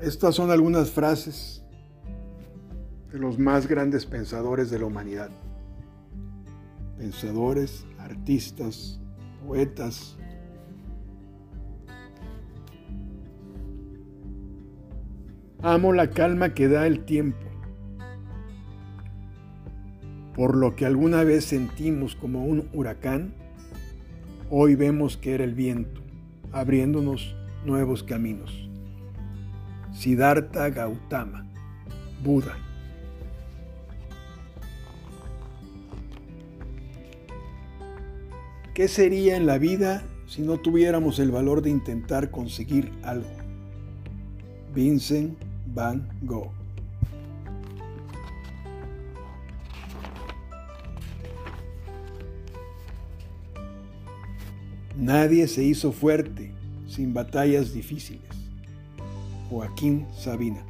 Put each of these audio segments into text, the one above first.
Estas son algunas frases de los más grandes pensadores de la humanidad. Pensadores, artistas, poetas. Amo la calma que da el tiempo. Por lo que alguna vez sentimos como un huracán, hoy vemos que era el viento, abriéndonos nuevos caminos. Siddhartha Gautama, Buda. ¿Qué sería en la vida si no tuviéramos el valor de intentar conseguir algo? Vincent Van Gogh. Nadie se hizo fuerte sin batallas difíciles. Joaquín Sabina.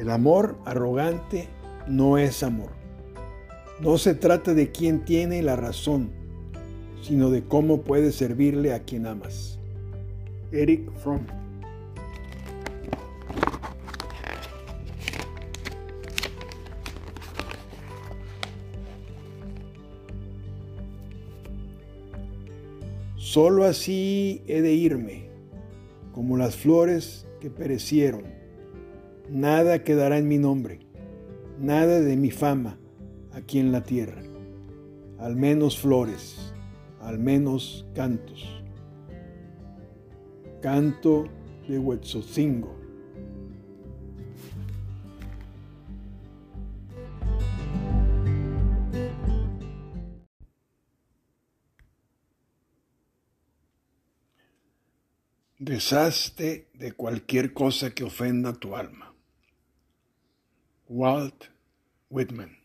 El amor arrogante no es amor. No se trata de quién tiene la razón, sino de cómo puedes servirle a quien amas. Eric Fromm. Solo así he de irme, como las flores que perecieron. Nada quedará en mi nombre, nada de mi fama aquí en la tierra, al menos flores, al menos cantos. Canto de Huetzocingo. Deshazte de cualquier cosa que ofenda tu alma. Walt Whitman